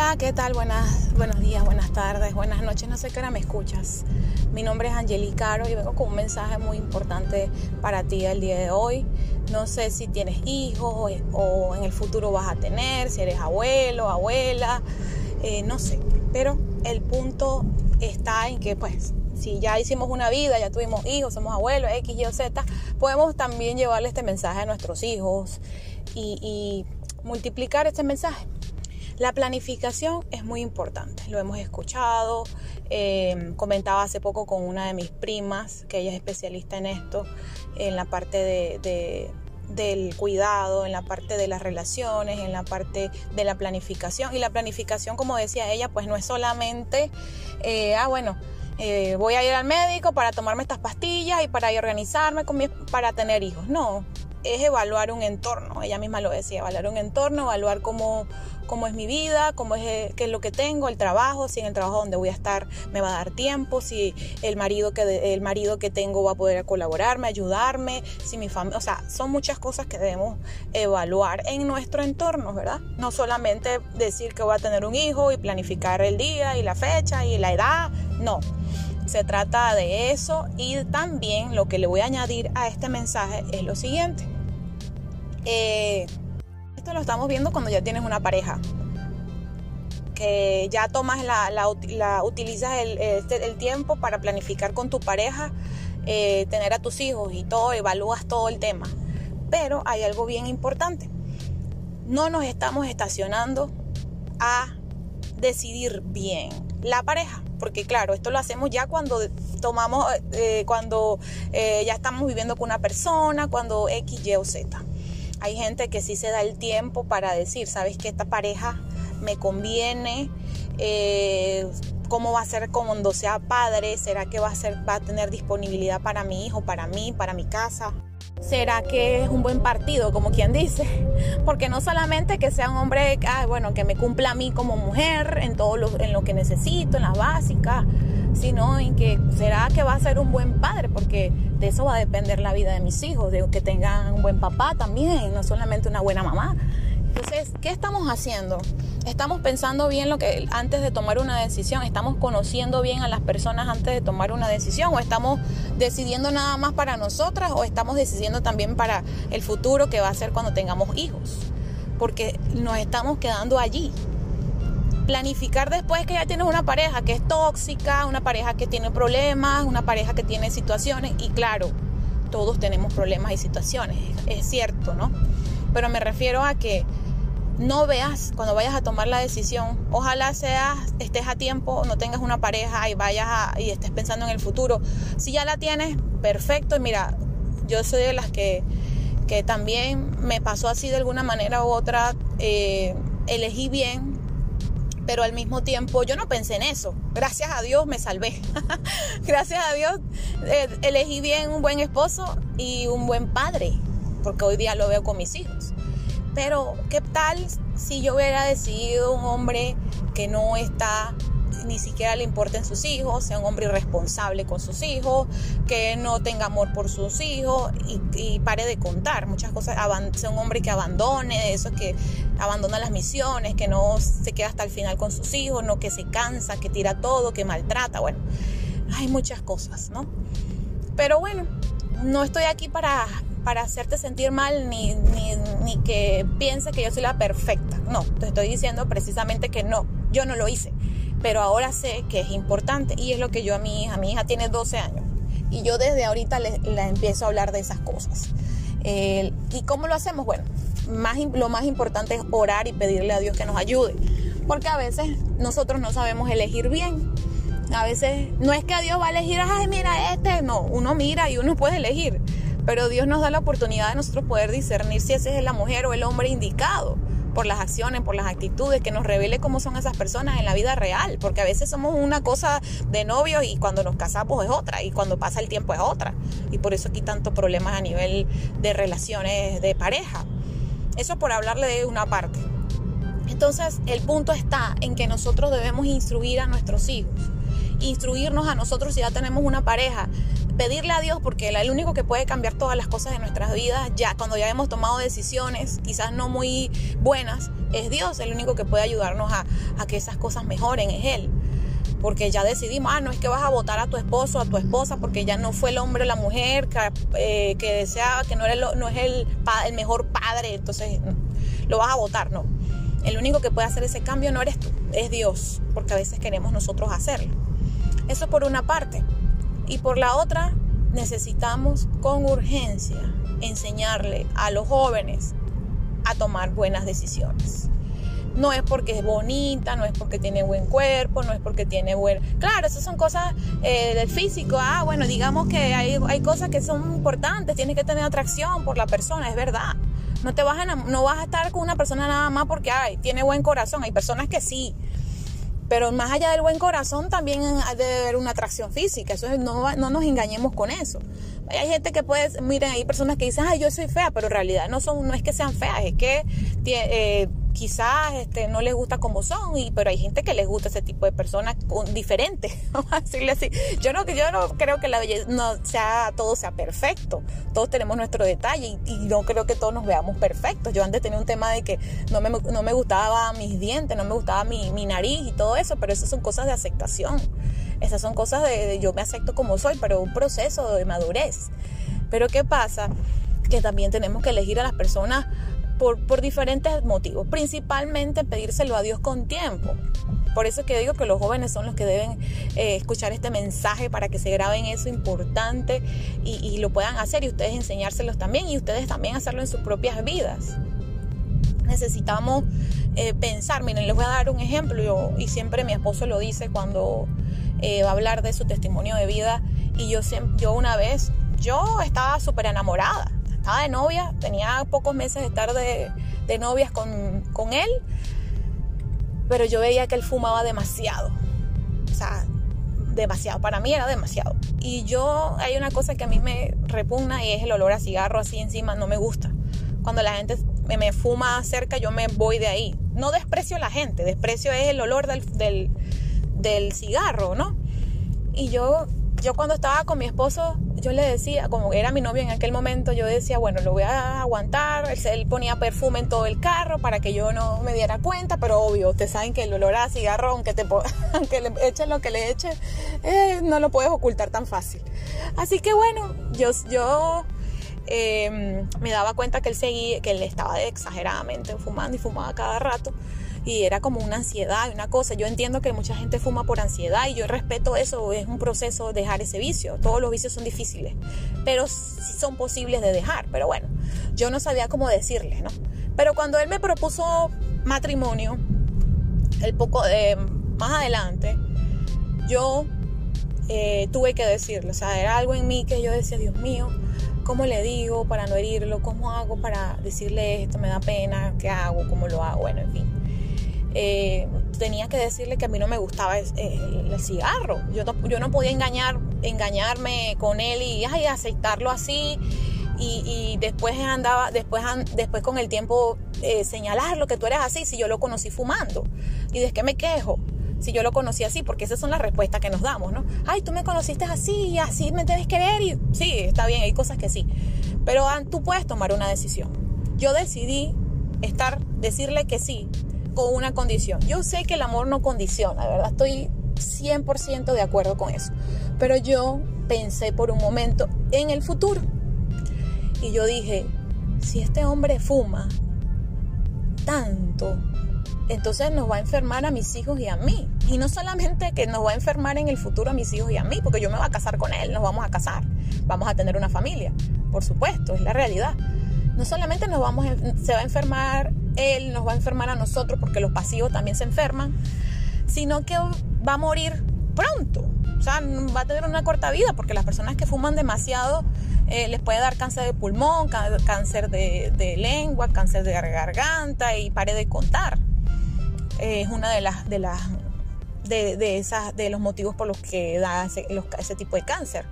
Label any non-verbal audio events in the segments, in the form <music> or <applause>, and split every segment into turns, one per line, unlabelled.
Hola, ¿qué tal? Buenas, buenos días, buenas tardes, buenas noches. No sé qué hora me escuchas. Mi nombre es Angelica Caro y vengo con un mensaje muy importante para ti el día de hoy. No sé si tienes hijos o en el futuro vas a tener, si eres abuelo, abuela, eh, no sé. Pero el punto está en que, pues, si ya hicimos una vida, ya tuvimos hijos, somos abuelos, X, Y o Z, podemos también llevarle este mensaje a nuestros hijos y, y multiplicar este mensaje. La planificación es muy importante, lo hemos escuchado, eh, comentaba hace poco con una de mis primas, que ella es especialista en esto, en la parte de, del cuidado, en la parte de las relaciones, en la parte de la planificación. Y la planificación, como decía ella, pues no es solamente, eh, ah, bueno, eh, voy a ir al médico para tomarme estas pastillas y para organizarme con para tener hijos. No, es evaluar un entorno, ella misma lo decía, evaluar un entorno, evaluar cómo, cómo es mi vida, cómo es, eh, qué es lo que tengo, el trabajo, si en el trabajo donde voy a estar me va a dar tiempo, si el marido que, el marido que tengo va a poder colaborarme, ayudarme, si mi familia, o sea, son muchas cosas que debemos evaluar en nuestro entorno, ¿verdad? No solamente decir que voy a tener un hijo y planificar el día y la fecha y la edad, no. Se trata de eso y también lo que le voy a añadir a este mensaje es lo siguiente. Eh, esto lo estamos viendo cuando ya tienes una pareja. Que ya tomas la, utilizas este, el, tiempo para planificar con tu pareja, eh, tener a tus hijos y todo, evalúas todo el tema. Pero hay algo bien importante. No nos estamos estacionando a decidir bien la pareja. Porque claro, esto lo hacemos ya cuando tomamos, eh, cuando ya estamos viviendo con una persona, cuando X, Y o Z. Hay gente que sí se da el tiempo para decir, sabes que esta pareja me conviene, eh, cómo va a ser cuando sea padre, será que va a, ser, va a tener disponibilidad para mi hijo, para mí, para mi casa. ¿Será que es un buen partido, como quien dice? <laughs> Porque no solamente que sea un hombre, ah, bueno, que me cumpla a mí como mujer en todo lo, en lo que necesito, en las básicas, sino en que será que va a ser un buen padre, porque de eso va a depender la vida de mis hijos, de que tengan un buen papá también, no solamente una buena mamá. Entonces, ¿qué estamos haciendo? Estamos pensando bien lo que antes de tomar una decisión, estamos conociendo bien a las personas antes de tomar una decisión o estamos decidiendo nada más para nosotras o estamos decidiendo también para el futuro que va a ser cuando tengamos hijos, porque nos estamos quedando allí planificar después que ya tienes una pareja que es tóxica, una pareja que tiene problemas, una pareja que tiene situaciones y claro, todos tenemos problemas y situaciones, es cierto, ¿no? Pero me refiero a que no veas cuando vayas a tomar la decisión, ojalá seas, estés a tiempo, no tengas una pareja y vayas y estés pensando en el futuro. Si ya la tienes, perfecto. Y mira, yo soy de las que, que también me pasó así de alguna manera u otra, eh, elegí bien pero al mismo tiempo yo no pensé en eso. Gracias a Dios me salvé. <laughs> Gracias a Dios eh, elegí bien un buen esposo y un buen padre, porque hoy día lo veo con mis hijos. Pero, ¿qué tal si yo hubiera decidido un hombre que no está ni siquiera le importen sus hijos, sea un hombre irresponsable con sus hijos, que no tenga amor por sus hijos y, pare de contar muchas cosas, sea un hombre que abandone, eso que abandona las misiones, que no se queda hasta el final con sus hijos, no que se cansa, que tira todo, que maltrata, bueno, hay muchas cosas, ¿no? Pero bueno, no estoy aquí para, para hacerte sentir mal ni, ni, ni que piense que yo soy la perfecta. No, te estoy diciendo precisamente que no, yo no lo hice pero ahora sé que es importante y es lo que yo a mi hija, mi hija tiene 12 años y yo desde ahorita le, empiezo a hablar de esas cosas. ¿Y cómo lo hacemos? Bueno, más, lo más importante es orar y pedirle a Dios que nos ayude, porque a veces nosotros no sabemos elegir bien. A veces no es que Dios va a elegir, ay, mira este, no, uno mira y uno puede elegir, pero Dios nos da la oportunidad de nosotros poder discernir si ese es la mujer o el hombre indicado por las acciones, por las actitudes, que nos revele cómo son esas personas en la vida real, porque a veces somos una cosa de novios y cuando nos casamos es otra, y cuando pasa el tiempo es otra, y por eso aquí tantos problemas a nivel de relaciones de pareja. Eso por hablarle de una parte. Entonces, el punto está en que nosotros debemos instruir a nuestros hijos, instruirnos a nosotros si ya tenemos una pareja, pedirle a Dios, porque el único que puede cambiar todas las cosas de nuestras vidas, ya cuando ya hemos tomado decisiones, quizás no muy buenas, es Dios, el único que puede ayudarnos a, que esas cosas mejoren, es Él porque ya decidimos, ah, no es que vas a votar a tu esposo a tu esposa porque ya no fue el hombre o la mujer que, eh, deseaba, que no, era no es el, el mejor padre, entonces lo vas a votar, no. El único que puede hacer ese cambio no eres tú, es Dios, porque a veces queremos nosotros hacerlo. Eso por una parte. Y por la otra, necesitamos con urgencia enseñarle a los jóvenes a tomar buenas decisiones. No es porque es bonita, no es porque tiene buen cuerpo, no es porque tiene buen... Claro, esas son cosas eh, del físico. Ah, bueno, digamos que hay, hay cosas que son importantes, tienes que tener atracción por la persona, es verdad. No te vas a, no vas a estar con una persona nada más porque ay, tiene buen corazón. Hay personas que sí. Pero más allá del buen corazón también debe haber una atracción física. Eso no, no nos engañemos con eso. Hay gente que puede, miren, hay personas que dicen, ay, yo soy fea, pero en realidad no son, no es que sean feas, es que eh, quizás este, no les gusta como son, y, pero hay gente que les gusta ese tipo de personas diferentes, <laughs> vamos a decirle así. Yo no, yo no creo que la belleza no sea, todo sea perfecto, todos tenemos nuestro detalle y, no creo que todos nos veamos perfectos. Yo antes tenía un tema de que no me, no me gustaba mis dientes, no me gustaba mi, mi nariz y todo eso, pero esas son cosas de aceptación. Esas son cosas de, de yo me acepto como soy, pero un proceso de madurez. Pero ¿qué pasa? Que también tenemos que elegir a las personas por, diferentes motivos, principalmente pedírselo a Dios con tiempo. Por eso es que digo que los jóvenes son los que deben eh, escuchar este mensaje para que se graben eso importante y, lo puedan hacer y ustedes enseñárselos también y ustedes también hacerlo en sus propias vidas. Necesitamos eh, pensar, miren, les voy a dar un ejemplo. Y siempre mi esposo lo dice cuando eh, va a hablar de su testimonio de vida. Y yo, yo una vez, yo estaba súper enamorada estaba de novia, tenía pocos meses de estar de, novias con, con él, pero yo veía que él fumaba demasiado. O sea, demasiado, para mí era demasiado. Y yo, hay una cosa que a mí me repugna y es el olor a cigarro así encima, no me gusta. Cuando la gente me, fuma cerca, yo me voy de ahí. No desprecio a la gente, desprecio es el olor del, del, del cigarro, ¿no? Y yo yo cuando estaba con mi esposo, yo le decía, como era mi novio en aquel momento, yo decía, bueno, lo voy a aguantar. Él, ponía perfume en todo el carro para que yo no me diera cuenta, pero obvio, ustedes saben que el olor a cigarro, aunque, te, <laughs> aunque le eches lo que le eches, eh, no lo puedes ocultar tan fácil. Así que bueno, yo, yo em, me daba cuenta que él seguía, que él estaba exageradamente fumando y fumaba cada rato y era como una ansiedad, una cosa. Yo entiendo que mucha gente fuma por ansiedad y yo respeto eso, es un proceso dejar ese vicio. Todos los vicios son difíciles, pero son posibles de dejar. Pero bueno, yo no sabía cómo decirle, ¿no? Pero cuando él me propuso matrimonio, el poco de más adelante, yo eh, tuve que decirle, o sea, era algo en mí que yo decía, Dios mío, ¿cómo le digo para no herirlo? ¿Cómo hago para decirle esto? Me da pena, ¿qué hago? ¿Cómo lo hago? Bueno, en fin. Eh, tenía que decirle que a mí no me gustaba el, cigarro. Yo no, podía engañar, engañarme con él y aceptarlo así. Y, después andaba, después, después con el tiempo eh, señalar lo que tú eres así, si yo lo conocí fumando. ¿Y de qué me quejo? Si yo lo conocí así, porque esas son las respuestas que nos damos, ¿no? Ay, tú me conociste así y así me debes querer. Y sí, está bien, hay cosas que sí. Pero tú puedes tomar una decisión. Yo decidí estar, decirle que sí con una condición. Yo sé que el amor no condiciona, ¿verdad? Estoy 100% de acuerdo con eso. Pero yo pensé por un momento en el futuro. Y yo dije, si este hombre fuma tanto, entonces nos va a enfermar a mis hijos y a mí. Y no solamente que nos va a enfermar en el futuro a mis hijos y a mí, porque yo me voy a casar con él, nos vamos a casar, vamos a tener una familia, por supuesto, es la realidad. No solamente nos vamos, se va a enfermar él, nos va a enfermar a nosotros porque los pasivos también se enferman, sino que va a morir pronto. O sea, va a tener una corta vida porque las personas que fuman demasiado eh, les puede dar cáncer de pulmón, cáncer de, lengua, cáncer de garganta y pare de contar. es una de las de las de, esas de los motivos por los que da ese, tipo de cáncer.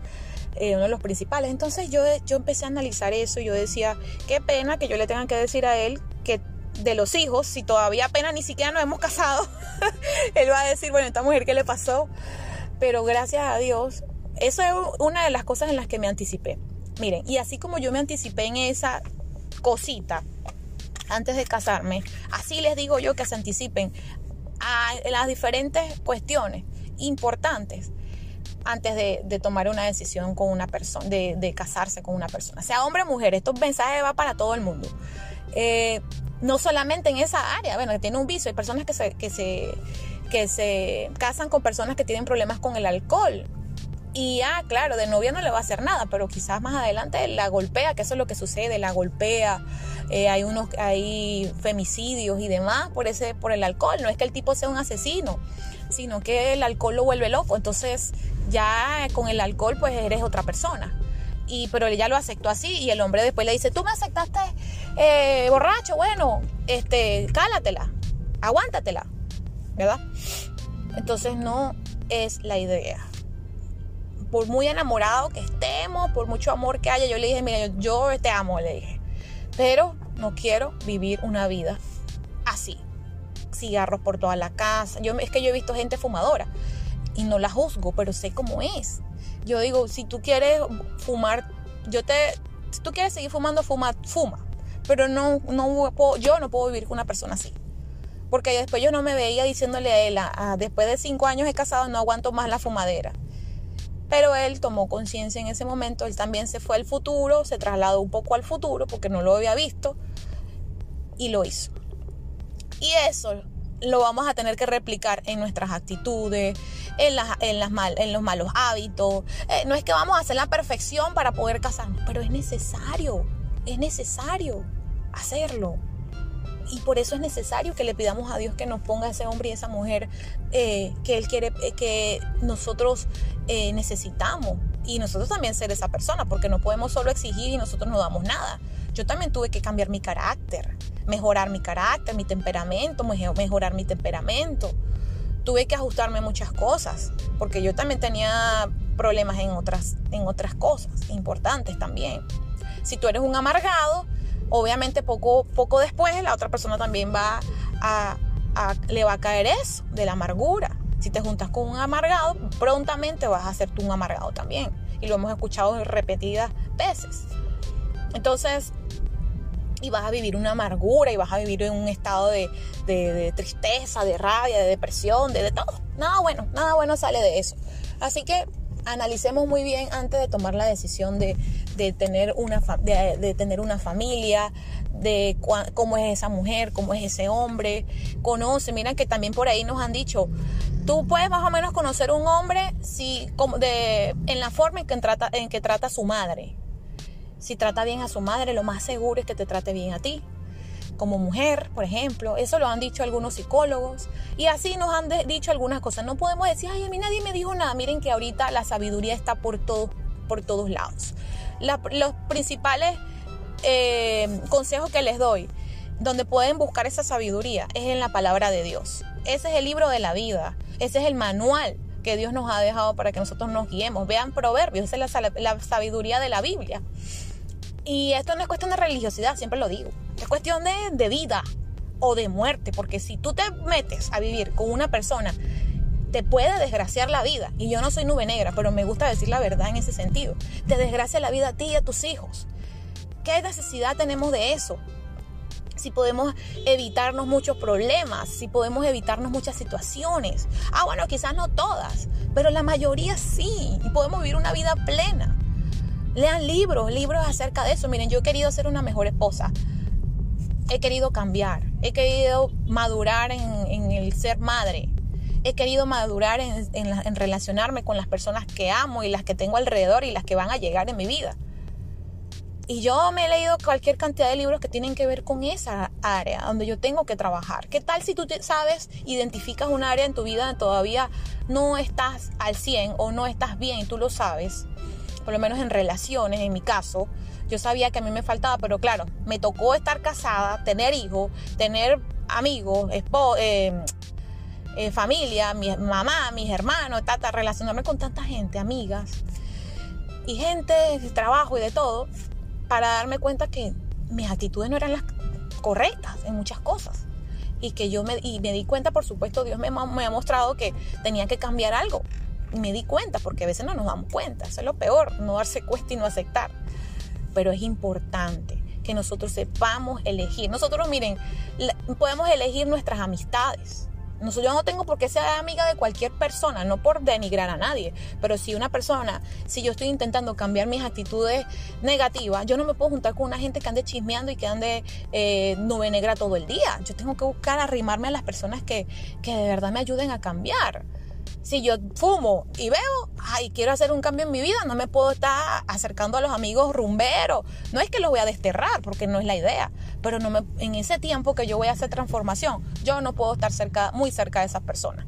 Eh, uno de los principales. Entonces yo, yo empecé a analizar eso yo decía, qué pena que yo le tenga que decir a él que de los hijos, si todavía apenas ni siquiera nos hemos casado, <laughs> él va a decir, bueno, esta mujer, ¿qué le pasó? Pero gracias a Dios, Eso es una de las cosas en las que me anticipé. Miren, y así como yo me anticipé en esa cosita antes de casarme, así les digo yo que se anticipen a las diferentes cuestiones importantes antes de, tomar una decisión con una persona, de, casarse con una persona. Sea hombre o mujer, estos mensajes va para todo el mundo. Eh, no solamente en esa área, bueno, tiene un vicio, hay personas que se, que se, que se casan con personas que tienen problemas con el alcohol. Y ah, claro, de novia no le va a hacer nada, pero quizás más adelante la golpea, que eso es lo que sucede, la golpea. Eh, hay unos, hay femicidios y demás por ese, por el alcohol. No es que el tipo sea un asesino, sino que el alcohol lo vuelve loco. Entonces, ya con el alcohol, pues eres otra persona. Y, pero ella lo aceptó así y el hombre después le dice, tú me aceptaste eh, borracho, bueno, este, cálatela, aguántatela, ¿verdad? Entonces no es la idea. Por muy enamorado que estemos, por mucho amor que haya, yo le dije, mira, yo, te amo, le dije, pero no quiero vivir una vida así. Cigarros por toda la casa. Yo, es que yo he visto gente fumadora y no la juzgo, pero sé cómo es. Yo digo, si tú quieres fumar, yo te, si tú quieres seguir fumando, fuma, fuma. Pero no, no yo no puedo vivir con una persona así. Porque después yo no me veía diciéndole a él, después de cinco años he casado, no aguanto más la fumadera. Pero él tomó conciencia en ese momento, él también se fue al futuro, se trasladó un poco al futuro porque no lo había visto y lo hizo. Y eso lo vamos a tener que replicar en nuestras actitudes, en, las, en, las mal, en los malos hábitos. Eh, no es que vamos a hacer la perfección para poder casarnos, pero es necesario, es necesario hacerlo. Y por eso es necesario que le pidamos a Dios que nos ponga ese hombre y esa mujer eh, que Él quiere, eh, que nosotros necesitamos. Y nosotros también ser esa persona, porque no podemos solo exigir y nosotros no damos nada. Yo también tuve que cambiar mi carácter, mejorar mi carácter, mi temperamento, mejorar mi temperamento. Tuve que ajustarme a muchas cosas, porque yo también tenía problemas en otras, en otras cosas importantes también. Si tú eres un amargado, obviamente poco, poco después la otra persona también va a, le va a caer eso, de la amargura. Si te juntas con un amargado, prontamente vas a ser tú un amargado también. Y lo hemos escuchado repetidas veces. Entonces, y vas a vivir una amargura y vas a vivir en un estado de, tristeza, de rabia, de depresión, de, todo. Nada bueno, nada bueno sale de eso. Así que analicemos muy bien antes de tomar la decisión de, tener, una, de, tener una familia, de cómo es esa mujer, cómo es ese hombre. Conoce, mira que también por ahí nos han dicho, tú puedes más o menos conocer un hombre si, de, en la forma en que trata, en que trata a su madre. Si trata bien a su madre, lo más seguro es que te trate bien a ti. Como mujer, por ejemplo, eso lo han dicho algunos psicólogos y así nos han dicho algunas cosas. No podemos decir, ay, a mí nadie me dijo nada. Miren que ahorita la sabiduría está por, todo, por todos lados. los principales eh, consejos que les doy, donde pueden buscar esa sabiduría, es en la palabra de Dios. Ese es el libro de la vida, ese es el manual que Dios nos ha dejado para que nosotros nos guiemos. Vean Proverbios, esa es la sabiduría de la Biblia. Y esto no es cuestión de religiosidad, siempre lo digo. Es cuestión de, vida o de muerte, porque si tú te metes a vivir con una persona, te puede desgraciar la vida. Y yo no soy nube negra, pero me gusta decir la verdad en ese sentido. Te desgracia la vida a ti y a tus hijos. ¿Qué necesidad tenemos de eso? si podemos evitarnos muchos problemas, si podemos evitarnos muchas situaciones. Ah, bueno, quizás no todas, pero la mayoría sí, y podemos vivir una vida plena. Lean libros, libros acerca de eso. Miren, yo he querido ser una mejor esposa. He querido cambiar. He querido madurar en, el ser madre. He querido madurar en, relacionarme con las personas que amo y las que tengo alrededor y las que van a llegar en mi vida. Y yo me he leído cualquier cantidad de libros que tienen que ver con esa área donde yo tengo que trabajar. ¿Qué tal si tú sabes, identificas un área en tu vida donde todavía no estás al 100 o no estás bien y tú lo sabes? Por lo menos en relaciones, en mi caso, yo sabía que a mí me faltaba, pero claro, me tocó estar casada, tener hijos, tener amigos, eh, eh, familia, mi mamá, mis hermanos, tata, relacionarme con tanta gente, amigas y gente de trabajo y de todo, para darme cuenta que mis actitudes no eran las correctas en muchas cosas. Y que yo me, y me di cuenta, por supuesto, Dios me ha mostrado que tenía que cambiar algo me di cuenta, porque a veces no nos damos cuenta, eso es lo peor, no darse cuenta y no aceptar. Pero es importante que nosotros sepamos elegir. Nosotros, miren, podemos elegir nuestras amistades. yo no tengo por qué ser amiga de cualquier persona, no por denigrar a nadie, pero si una persona, si yo estoy intentando cambiar mis actitudes negativas, yo no me puedo juntar con una gente que ande chismeando y que ande eh, nube negra todo el día. Yo tengo que buscar arrimarme a las personas que, que de verdad me ayuden a cambiar si yo fumo y veo, ay, quiero hacer un cambio en mi vida, no me puedo estar acercando a los amigos rumberos. No es que los voy a desterrar, porque no es la idea, pero no me, en ese tiempo que yo voy a hacer transformación, yo no puedo estar cerca, muy cerca de esas personas.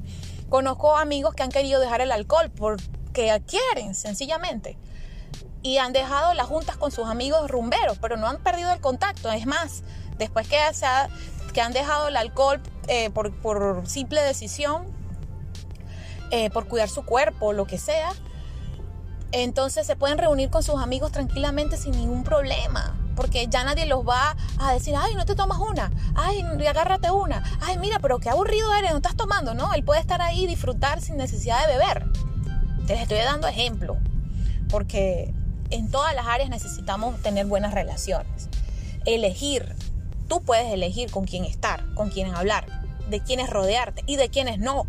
Conozco amigos que han querido dejar el alcohol porque quieren, sencillamente. Y han dejado las juntas con sus amigos rumberos, pero no han perdido el contacto. Es más, después que, se que han dejado el alcohol eh, por, por simple decisión, eh, por cuidar su cuerpo, lo que sea. Entonces se pueden reunir con sus amigos tranquilamente sin ningún problema. Porque ya nadie los va a decir, ay, no te tomas una, ay, agárrate una, ay, mira, pero qué aburrido eres, no estás tomando, ¿no? Él puede estar ahí y disfrutar sin necesidad de beber. Te les estoy dando ejemplo. Porque en todas las áreas necesitamos tener buenas relaciones. Elegir. Tú puedes elegir con quién estar, con quién hablar, de quiénes rodearte y de quiénes no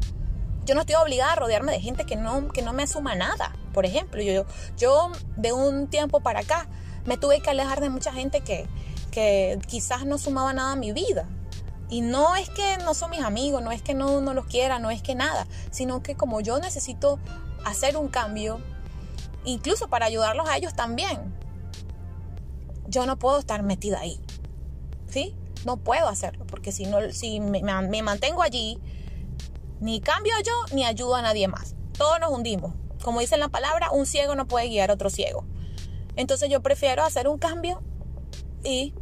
yo no estoy obligada a rodearme de gente que no, que no me suma nada. Por ejemplo, yo, yo de un tiempo para acá me tuve que alejar de mucha gente que, que quizás no sumaba nada a mi vida. Y no es que no son mis amigos, no es que no, no los quiera, no es que nada, sino que como yo necesito hacer un cambio, incluso para ayudarlos a ellos también, yo no puedo estar metida ahí. ¿Sí? No puedo hacerlo, porque si, no, si me, me mantengo allí, ni cambio yo, ni ayudo a nadie más. Todos nos hundimos. Como dice la palabra, un ciego no puede guiar a otro ciego. Entonces yo prefiero hacer un cambio y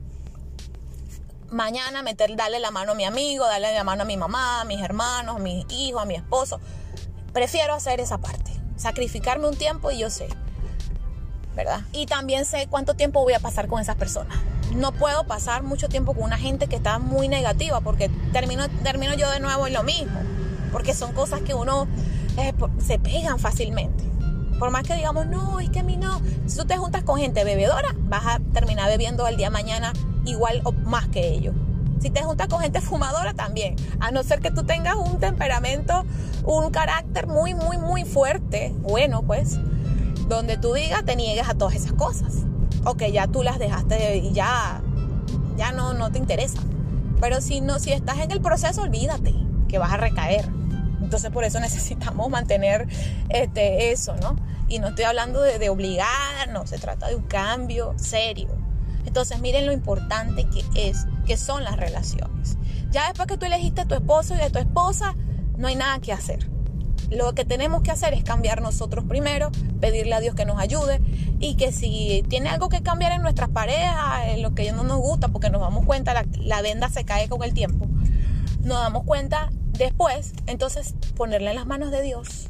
mañana meter, darle la mano a mi amigo, darle la mano a mi mamá, a mis hermanos, a mis hijos, a mi esposo. Prefiero hacer esa parte. Sacrificarme un tiempo y yo sé. ¿Verdad? Y también sé cuánto tiempo voy a pasar con esas personas. No puedo pasar mucho tiempo con una gente que está muy negativa porque termino, termino yo de nuevo en lo mismo porque son cosas que uno eh, se pegan fácilmente. Por más que digamos, no, es que a mí no. Si tú te juntas con gente bebedora, vas a terminar bebiendo el día mañana igual o más que ellos. Si te juntas con gente <laughs> fumadora también, a no ser que tú tengas un temperamento, un carácter muy, muy, muy fuerte, bueno, pues, donde tú digas, te niegues a todas esas cosas. O que ya tú las dejaste y ya, ya no, no te interesa. Pero si no, si estás en el proceso, olvídate que vas a recaer. Entonces por eso <laughs> necesitamos mantener este, eso, ¿no? Y no estoy hablando de, de obligar, no, se trata de un cambio serio. Entonces miren lo importante que es, que son las relaciones. Ya después que tú elegiste a tu esposo y a tu esposa, no hay nada que hacer. Lo que tenemos que hacer es cambiar nosotros primero, pedirle a Dios que nos ayude y que si tiene algo que cambiar en nuestras parejas, en lo que no nos gusta, porque nos damos cuenta, la, la venda se cae con el tiempo, nos damos cuenta después, entonces ponerle en las manos de Dios.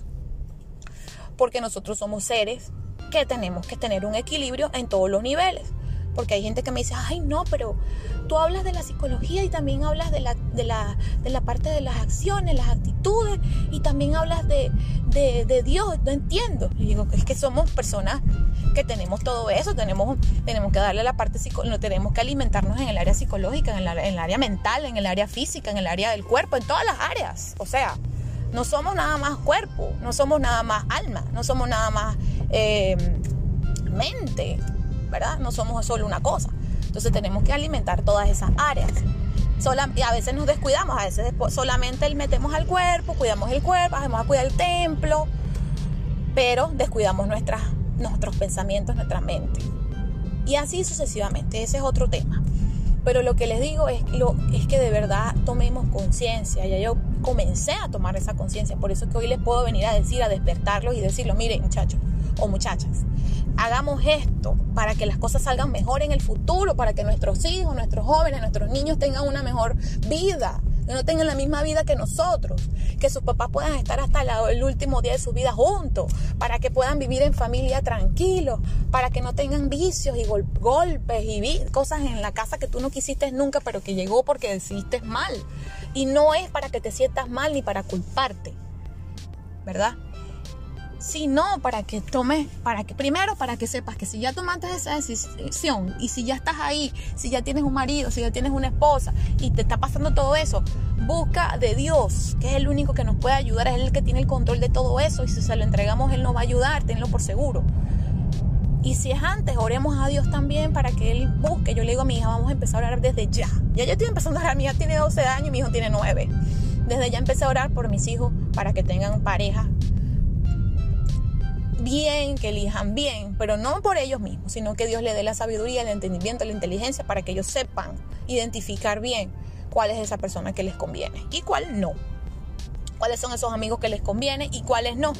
Porque nosotros somos seres que tenemos que tener un equilibrio en todos los niveles. Porque hay gente que me dice, ay no, pero tú hablas de la psicología y también hablas de la, de la, de la parte de las acciones, las actitudes y también hablas de, de, Dios, no entiendo. Y digo, es que somos personas que tenemos todo eso, tenemos, tenemos que darle la parte psicológica, tenemos que alimentarnos en el área psicológica, en, el área mental, en el área física, en el área del cuerpo, en todas las áreas. O sea, no somos nada más cuerpo, no somos nada más alma, no somos nada más eh, mente, ¿verdad? No somos solo una cosa. Entonces tenemos que alimentar todas esas áreas. y a veces nos descuidamos, a veces solamente metemos al cuerpo, cuidamos el cuerpo, hacemos a cuidar el templo, pero descuidamos nuestras, nuestros pensamientos, nuestra mente. Y así sucesivamente, ese es otro tema. Pero lo que les digo es, lo, es que de verdad tomemos conciencia. Ya yo comencé a tomar esa conciencia. Por eso es que hoy les puedo venir a decir, a despertarlos y decirlo, miren muchachos o muchachas, hagamos esto para que las cosas salgan mejor en el futuro, para que nuestros hijos, nuestros jóvenes, nuestros niños tengan una mejor vida, que no tengan la misma vida que nosotros, que sus papás puedan estar hasta el último día de su vida juntos, para que puedan vivir en familia tranquilos, para que no tengan vicios y golpes y cosas en la casa que tú no quisiste nunca, pero que llegó porque decidiste mal. Y no es para que te sientas mal ni para culparte, ¿verdad? Sino para que tomes, para que primero para que sepas que si ya tomaste esa decisión y si ya estás ahí, si ya tienes un marido, si ya tienes una esposa y te está pasando todo eso, busca de Dios, que es el único que nos puede ayudar, es el que tiene el control de todo eso y si se lo entregamos Él nos va a ayudar, tenlo por seguro. Y si es antes, oremos a Dios también para que Él busque. Yo le digo a mi hija, vamos a empezar a orar desde ya. Ya yo estoy empezando a orar, mi hija tiene 12 años y mi hijo tiene 9. Desde ya empecé a orar por mis hijos para que tengan pareja bien, que elijan bien, pero no por ellos mismos, sino que Dios le dé la sabiduría, el entendimiento, la inteligencia para que ellos sepan identificar bien cuál es esa persona que les conviene y cuál no. Cuáles son esos amigos que les conviene y cuáles no.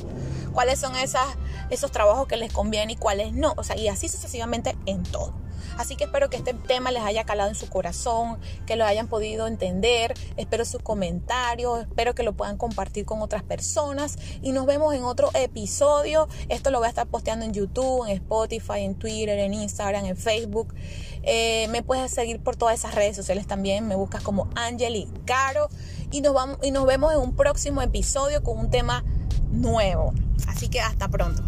Cuáles son esas, esos trabajos que les conviene y cuáles no. O sea, y así sucesivamente en todo. Así que espero que este tema les haya calado en su corazón, que lo hayan podido entender. Espero sus comentarios, espero que lo puedan compartir con otras personas. Y nos vemos en otro episodio. Esto lo voy a estar posteando en YouTube, en Spotify, en Twitter, en Instagram, en Facebook. Eh, me puedes seguir por todas esas redes sociales también. Me buscas como Angeli Caro. Y nos, vamos, y nos vemos en un próximo episodio con un tema nuevo. Así que hasta pronto.